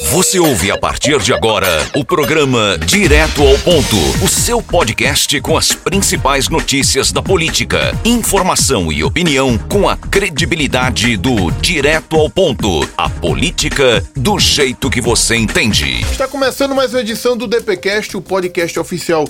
Você ouve a partir de agora o programa Direto ao Ponto, o seu podcast com as principais notícias da política, informação e opinião com a credibilidade do Direto ao Ponto, a política do jeito que você entende. Está começando mais uma edição do DPcast, o podcast oficial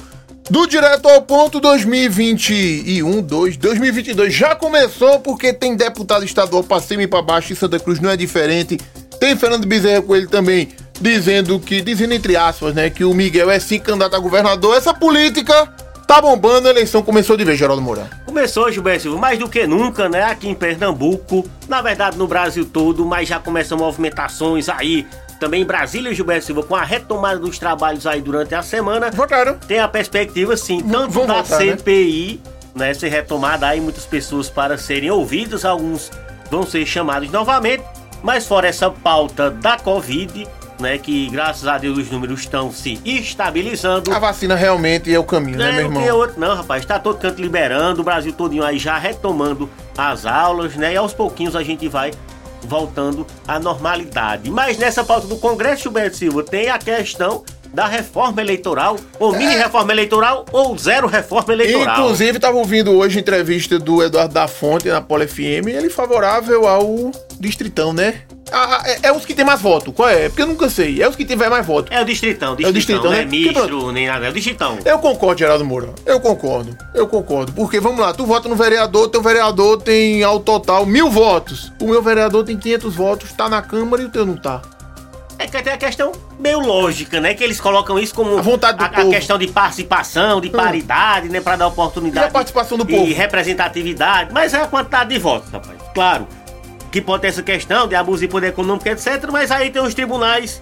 do Direto ao Ponto 2021, 2, 2022 já começou porque tem deputado estadual para cima e para baixo e Santa Cruz não é diferente. Tem Fernando Bezerra com ele também dizendo que, dizendo entre aspas, né, que o Miguel é sim candidato a governador. Essa política tá bombando, a eleição começou de vez, Geraldo Moura. Começou, Gilberto Silva, mais do que nunca, né? Aqui em Pernambuco, na verdade no Brasil todo, mas já começam movimentações aí. Também em Brasília, Gilberto Silva, com a retomada dos trabalhos aí durante a semana. Votaram. Tem a perspectiva, sim, tanto vão da votar, né? CPI, né? ser retomada aí, muitas pessoas para serem ouvidas, alguns vão ser chamados novamente. Mas fora essa pauta da Covid, né? Que graças a Deus os números estão se estabilizando. A vacina realmente é o caminho, né, meu Não, tem irmão? outro não, rapaz. Tá todo canto liberando, o Brasil todinho aí já retomando as aulas, né? E aos pouquinhos a gente vai voltando à normalidade. Mas nessa pauta do Congresso, Gilberto Silva, tem a questão da reforma eleitoral, ou mini reforma eleitoral, ou zero reforma eleitoral. Inclusive, estava ouvindo hoje a entrevista do Eduardo da Fonte na Polo FM, ele favorável ao Distritão, né? Ah, ah, é, é os que tem mais voto. Qual é? Porque eu nunca sei. É os que tiver mais voto. É o distritão, É o distritão, não é né? ministro, nem nada, é o distritão. Eu concordo, Geraldo Moura. Eu concordo. Eu concordo. Porque, vamos lá, tu vota no vereador, teu vereador tem ao total mil votos. O meu vereador tem 500 votos, tá na Câmara e o teu não tá. É que tem a questão meio lógica, né? Que eles colocam isso como A vontade do a, a povo. Hum. questão de participação, de paridade, né? Pra dar oportunidade. E a participação do E povo? representatividade. Mas é a quantidade de votos, rapaz. Claro que pode ter essa questão de abuso de poder econômico, etc. Mas aí tem os tribunais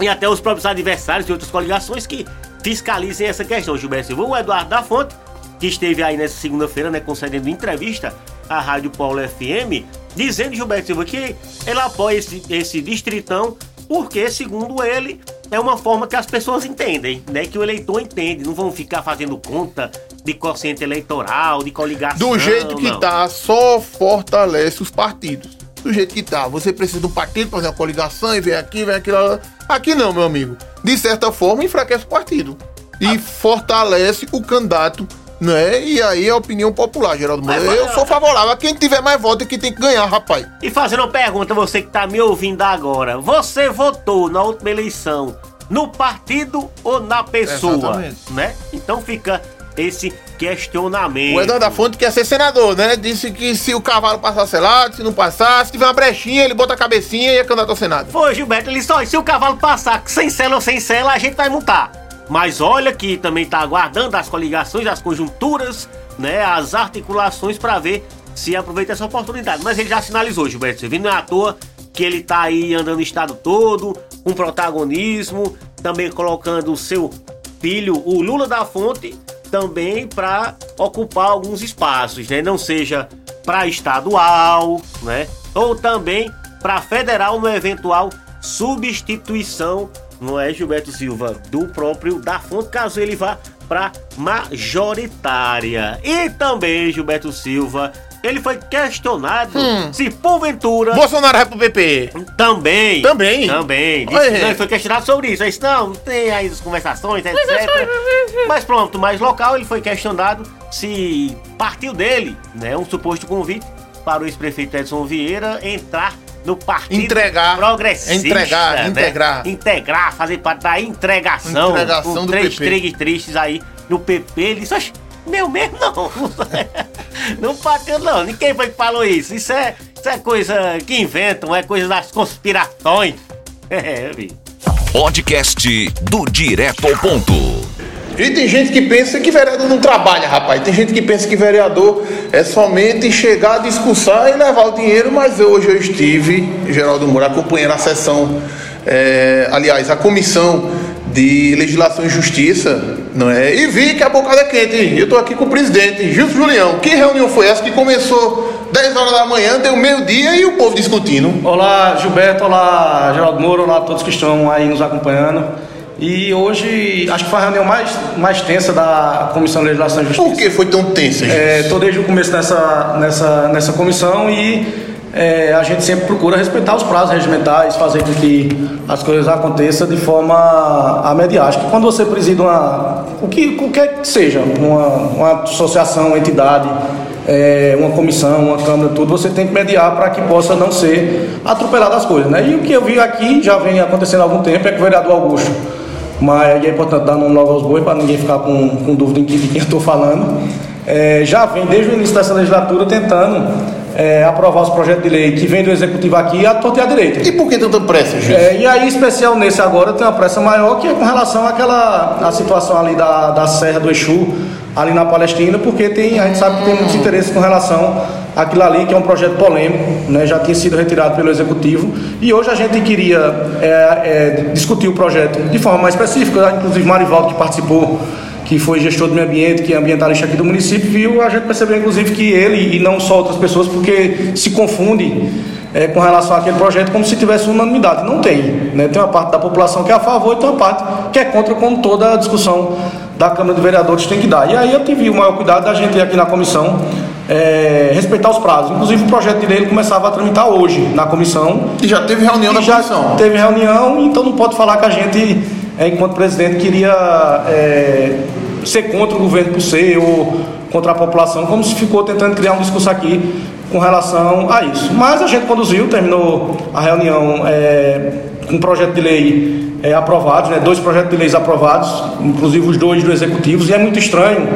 e até os próprios adversários de outras coligações que fiscalizem essa questão. Gilberto Silva, o Eduardo da Fonte, que esteve aí nessa segunda-feira, né, concedendo entrevista à Rádio Paulo FM, dizendo, Gilberto Silva, que ele apoia esse, esse distritão porque, segundo ele, é uma forma que as pessoas entendem, né? Que o eleitor entende, não vão ficar fazendo conta de quociente eleitoral, de coligação. Do jeito que não. tá, só fortalece os partidos. Do jeito que tá. Você precisa de um partido fazer uma coligação e vem aqui, vem aquilo. lá. Aqui não, meu amigo. De certa forma, enfraquece o partido. E Ah. fortalece o candidato, né? E aí a opinião popular, Geraldo Moura. Eu sou favorável. a Quem tiver mais votos é que tem que ganhar, rapaz. E fazendo uma pergunta, você que tá me ouvindo agora, você votou na última eleição no partido ou na pessoa? Exatamente. Né? Então fica esse questionamento. O Eduardo da Fonte quer ser senador, né? Disse que se o cavalo passasse lá, se não passar, se tiver uma brechinha, ele bota a cabecinha e é candidato ao Senado. Foi, Gilberto, ele olha, se o cavalo passar sem cela ou sem cela, a gente vai multar. Mas olha que também tá aguardando as coligações, as conjunturas, né, as articulações pra ver se aproveita essa oportunidade. Mas ele já sinalizou, Gilberto, viu, não é à toa que ele tá aí andando o estado todo, com protagonismo, também colocando o seu filho, o Lula da Fonte, também para ocupar alguns espaços, né? Não seja para estadual, né? Ou também para federal no eventual substituição, não é Gilberto Silva, do próprio da Fonte, caso ele vá para majoritária. E também Gilberto Silva, ele foi questionado se porventura Bolsonaro vai pro PP. também. Também? Também. Disse, não, ele foi questionado sobre isso. Ele disse, não, não tem aí as conversações, etc. Mas pronto, mais local, ele foi questionado se partiu dele, né, um suposto convite para o ex-prefeito Edson Vieira entrar no partido Entregar. progressista. Entregar, né? integrar. Integrar, fazer parte da entregação. Entregação com do três PP. trigues tristes aí no PP. Ele disse, "Oxe, meu mesmo não. não bateu não. Ninguém foi que falou isso. Isso é, isso é coisa que inventam, é coisa das conspirações. É, vi. Podcast do Direto ao Ponto. E tem gente que pensa que vereador não trabalha, rapaz. Tem gente que pensa que vereador é somente chegar, discursar e levar o dinheiro, mas hoje eu estive, Geraldo Moura, acompanhando a sessão, é, aliás, a comissão de Legislação e Justiça, não é? E vi que a bocada é quente. Eu estou aqui com o presidente, Justo Julião. Que reunião foi essa que começou 10 horas da manhã, deu meio-dia e o povo discutindo? Olá, Gilberto, olá, Geraldo Moura, olá a todos que estão aí nos acompanhando. E hoje, acho que foi a reunião mais, mais tensa da Comissão de Legislação e Justiça. Por que foi tão tensa? Estou desde o começo nessa, nessa, nessa comissão e é, a gente sempre procura respeitar os prazos regimentais, fazer com que as coisas aconteçam de forma a mediar. Acho que quando você preside uma. o que qualquer que seja, uma, uma associação, uma entidade, é, uma comissão, uma câmara, tudo, você tem que mediar para que possa não ser atropelado as coisas. Né? E o que eu vi aqui, já vem acontecendo há algum tempo, é que o vereador Augusto, mas é importante dar nome logo aos bois para ninguém ficar com, com dúvida de quem eu estou falando, é, já vem desde o início dessa legislatura tentando é, aprovar os projetos de lei que vem do executivo aqui a torta e a direita. E por que tanta pressa, gente? É, e aí, especial nesse agora, tem uma pressa maior que é com relação àquela a situação ali da, da Serra do Exu, ali na Palestina, porque tem, a gente sabe que tem muitos interesses com relação àquilo ali, que é um projeto polêmico, né, já tinha sido retirado pelo executivo, e hoje a gente queria é, é, discutir o projeto de forma mais específica, inclusive Marivaldo que participou que foi gestor do meio ambiente, que é ambientalista aqui do município, viu, a gente percebeu inclusive que ele, e não só outras pessoas, porque se confunde é, com relação àquele projeto como se tivesse unanimidade. Não tem. Né? Tem uma parte da população que é a favor e tem uma parte que é contra, como toda a discussão da Câmara de Vereadores tem que dar. E aí eu tive o maior cuidado da gente aqui na comissão é, respeitar os prazos. Inclusive o projeto de lei começava a tramitar hoje na comissão. E já teve reunião da comissão. Teve reunião, então não pode falar que a gente é, enquanto presidente, queria é, ser contra o governo por ser ou contra a população, como se ficou tentando criar um discurso aqui com relação a isso. Mas a gente conduziu, terminou a reunião é, com um projeto de lei é, aprovados, né, dois projetos de leis aprovados, inclusive os dois do Executivo, e é muito estranho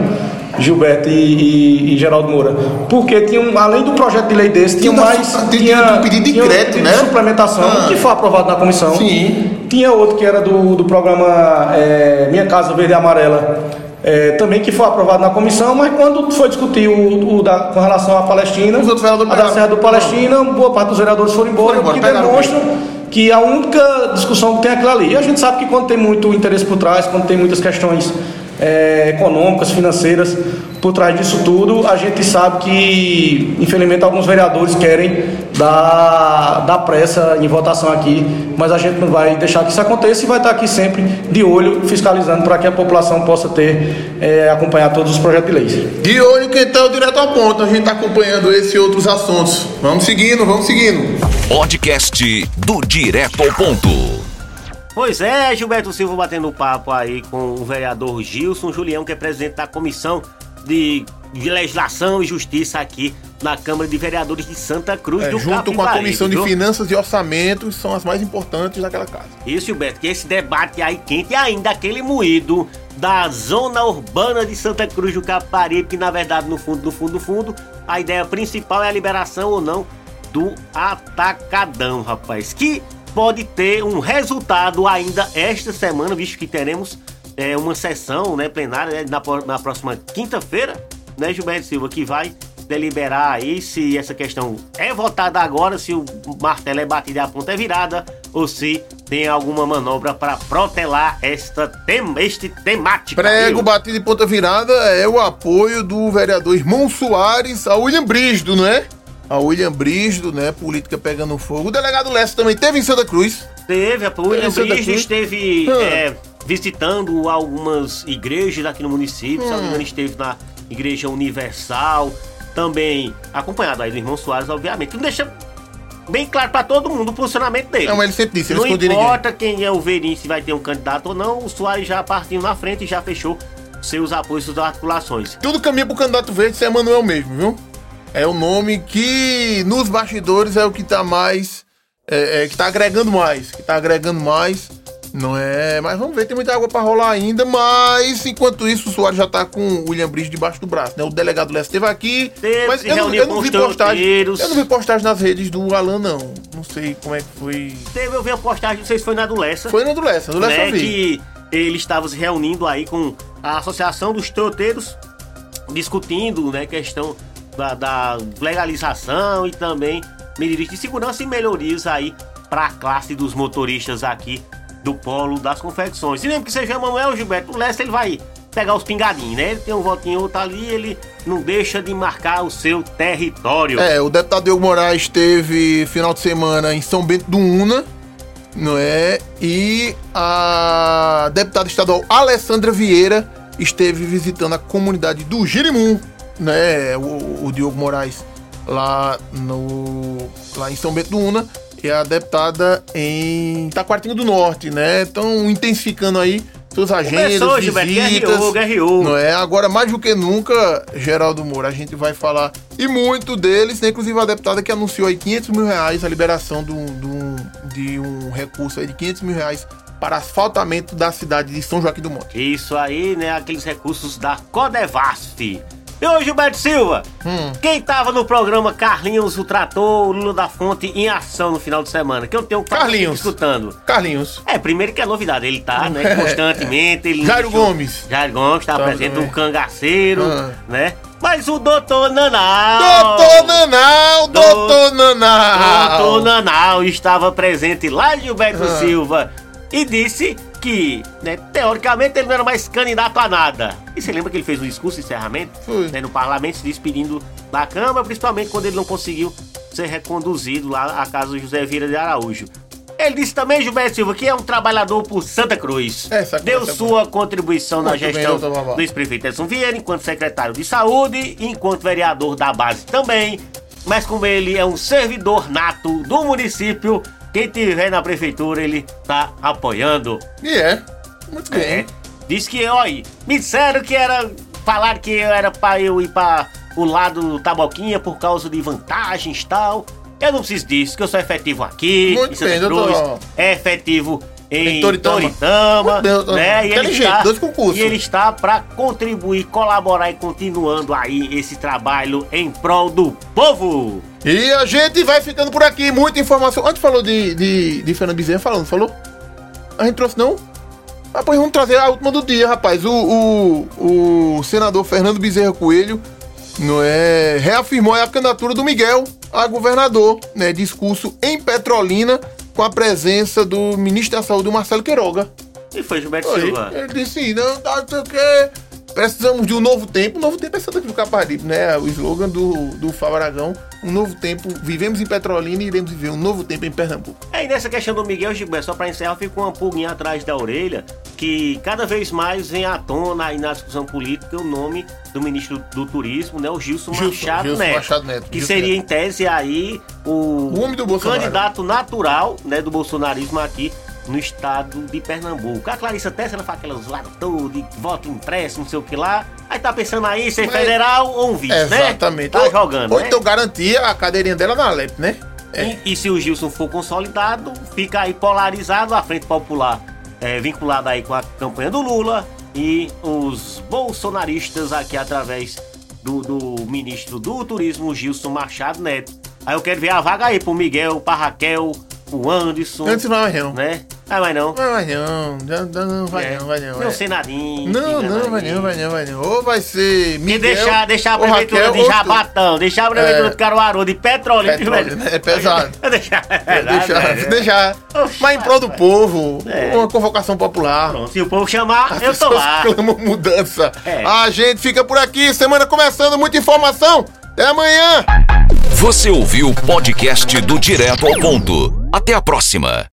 Gilberto e, e, e, Geraldo Moura. Porque tinha um, além do projeto de lei desse, tinha, tinha mais. Tinha, tinha um pedido de crédito, né? De suplementação, ah. que foi aprovado na comissão. Sim. Tinha outro que era do, do programa é, Minha Casa Verde e Amarela. É, também que foi aprovado na comissão, mas quando foi discutir o, o da, com relação à Palestina, a da Serra do Palestina, boa parte dos vereadores foram embora, o que demonstra que a única discussão que tem é aquilo ali. E a gente sabe que quando tem muito interesse por trás, quando tem muitas questões é, econômicas, financeiras por trás disso tudo. A gente sabe que, infelizmente, alguns vereadores querem dar, dar pressa em votação aqui, mas a gente não vai deixar que isso aconteça e vai estar aqui sempre de olho, fiscalizando para que a população possa ter, é, acompanhar todos os projetos de leis. De olho que está direto ao ponto, a gente está acompanhando esse e outros assuntos. Vamos seguindo, vamos seguindo. Podcast do Direto ao Ponto. Pois é, Gilberto Silva batendo papo aí com o vereador Gilson Julião, que é presidente da Comissão de Legislação e Justiça aqui na Câmara de Vereadores de Santa Cruz é, do Junto Capibaribe, com a Comissão viu? de Finanças e Orçamento, são as mais importantes daquela casa. Isso, Gilberto, que esse debate aí quente e ainda aquele moído da zona urbana de Santa Cruz do Capibaribe, que na verdade, no fundo, no fundo, no fundo, a ideia principal é a liberação ou não do atacadão, rapaz. Que pode ter um resultado ainda esta semana, visto que teremos é, uma sessão né, plenária né, na, na próxima quinta-feira, né, Gilberto Silva, que vai deliberar aí se essa questão é votada agora, se o martelo é batido e a ponta é virada, ou se tem alguma manobra para protelar esta tem, este temática. Prego batido e ponta virada é o apoio do vereador Irmão Soares a William Brígido, não é? A William Brígido, né? Política pegando fogo. O delegado Lessa também teve em Santa Cruz. Teve, a William Brígido esteve hum. é, visitando algumas igrejas aqui no município. Hum. Se não me engano, esteve na Igreja Universal. Também acompanhado aí do irmão Soares, obviamente. Não deixa bem claro para todo mundo o funcionamento dele. Não, ele sempre disse, ele Não importa ninguém. quem é o Verim, se vai ter um candidato ou não, o Soares já partiu na frente e já fechou seus apoios das articulações. Tudo caminha pro candidato verde, ser é Manuel mesmo, viu? É o nome que nos bastidores é o que está mais. É, é, que está agregando mais. Que está agregando mais. Não é. Mas vamos ver, tem muita água para rolar ainda. Mas enquanto isso, o Soares já está com o William Bridge debaixo do braço, né? O delegado Lessa esteve aqui. Teve, mas eu, não, eu não vi postagem. Eu não vi postagem nas redes do Alan, não. Não sei como é que foi. Teve, eu vi a postagem, não sei se foi na do Lessa. Foi na do Lessa, do Lessa né, que ele estava se reunindo aí com a Associação dos Troteiros, discutindo, né, questão da, da legalização e também medidas de segurança e melhorias aí para a classe dos motoristas aqui do polo das confecções. E mesmo que seja Manuel Gilberto, Leste ele vai pegar os pingadinhos, né? Ele tem um votinho outro ali, ele não deixa de marcar o seu território. É, o deputado Diego Moraes esteve final de semana em São Bento do Una, não é? E a deputada estadual Alessandra Vieira esteve visitando a comunidade do Girimum, né, o, o Diogo Moraes lá no lá em São Bento do Una, e a deputada em Taquartinho do Norte, né? Estão intensificando aí suas agendas, Começou, Gilberto, visitas. guerreou, guerreou. Não é? Agora, mais do que nunca, Geraldo Moura, a gente vai falar e muito deles, né? Inclusive a deputada que anunciou aí 500 mil reais, a liberação do, do- de um recurso aí de 500 mil reais para asfaltamento da cidade de São Joaquim do Monte. Isso aí, né? Aqueles recursos da Codevasf. E hoje, Gilberto Silva, Hum. quem tava no programa Carlinhos, o Trator, o Lula da Fonte em ação no final de semana? Que eu tenho Carlinhos. escutando. Carlinhos. É, primeiro que é novidade, ele tá, né? Constantemente. Ele Jairo deixou- Gomes. Jairo Gomes tá Tá presente, também. um cangaceiro, Ah. né? Mas o doutor Nanau. Doutor Nanau, Do- doutor Nanau. Doutor Nanau estava presente lá, Gilberto Ah. Silva, e disse que, né, teoricamente, ele não era mais candidato a nada. E você lembra que ele fez um discurso de encerramento né, no parlamento, se despedindo da Câmara, principalmente quando ele não conseguiu ser reconduzido lá à casa do José Vieira de Araújo. Ele disse também, Gilberto Silva, que é um trabalhador por Santa Cruz. Essa Deu é sua contribuição na Muito bem, gestão Babá. do ex-prefeito Edson Vieira, enquanto secretário de saúde e enquanto vereador da base também. Mas como ele é um servidor nato do município, quem tiver na prefeitura, ele tá apoiando. E é. Muito bem. É. Diz que, olha, me disseram que era. Falar que era pra eu ir pra o lado do Taboquinha por causa de vantagens e tal. Eu não preciso disso, que eu sou efetivo aqui. Muito Santa bem, Cruz, doutor. É efetivo em Em Toritama. Toritama. Meu Deus, né? E ele está, dois concursos. E ele está pra contribuir, colaborar e continuando aí esse trabalho em prol do povo. E a gente vai ficando por aqui. Muita informação. Antes falou de, de, de Fernando Bezerra falando, falou? A gente trouxe não? Ah, pois vamos trazer a última do dia, rapaz. O, o, o senador Fernando Bezerra Coelho não é, reafirmou a candidatura do Miguel a governador, né? Discurso em Petrolina com a presença do ministro da Saúde, Marcelo Queiroga. E foi Gilberto Oi, Silva. Ele disse, não, tá, não sei o quê. Precisamos de um novo tempo. Um novo tempo é Santa Cruz do Caparibe, né? O slogan do, do Fábio Aragão. Um novo tempo. Vivemos em Petrolina e iremos viver um novo tempo em Pernambuco. É, e nessa questão do Miguel Gilberto, só pra encerrar, fica uma pulguinha atrás da orelha, que cada vez mais vem à tona aí na discussão política o nome do ministro do Turismo, né? O Gilson, Gilson- Machado, Gilson Neto, Machado Neto, Que Gilson seria, Neto. em tese, aí o, O Bolsonaro. candidato natural né, do bolsonarismo aqui no estado de Pernambuco. A Clarissa Tessa, ela faz aquelas zoadas todas, voto impresso, não sei o que lá. Aí tá pensando aí ser federal ou um vice, né? Exatamente. Tá jogando, Ou né? então garantia a cadeirinha dela na Alep, né? É. E, e se o Gilson for consolidado, fica aí polarizado a Frente Popular, é, vinculada aí com a campanha do Lula e os bolsonaristas aqui através do, do ministro do Turismo, Gilson Machado Neto. Aí eu quero ver a vaga aí pro Miguel, pra Raquel, o Anderson, Antes não não. né? Ah, vai não. Não vai não. Não, não, não vai É. não, vai não. Meu é. senadinho. Não, fica não, vai não, vai não, vai não. Ou vai ser E Miguel, deixar, deixar a prefeitura Raquel, de ou tu. Jabatão, deixar a prefeitura É. de Caruaru, de Petrolina. Petróleo, né? É pesado. deixar, é Deixar, deixar. Oxe, Mas em prol do povo, É. uma convocação popular. Pronto, se o povo chamar, As eu tô lá. clamam mudança. É. A gente fica por aqui, semana começando, muita informação. Até amanhã. Você ouviu o podcast do Direto ao Ponto. Até a próxima.